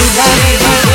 cuidado, cuidado.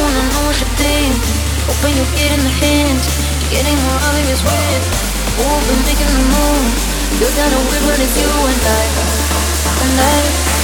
wanna know what you think Hoping you're getting the hint getting more obvious with Who've been making the move You gotta win when it's you and I. And I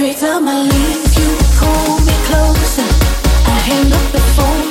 Every time I leave, you pull me closer. I hang up the phone.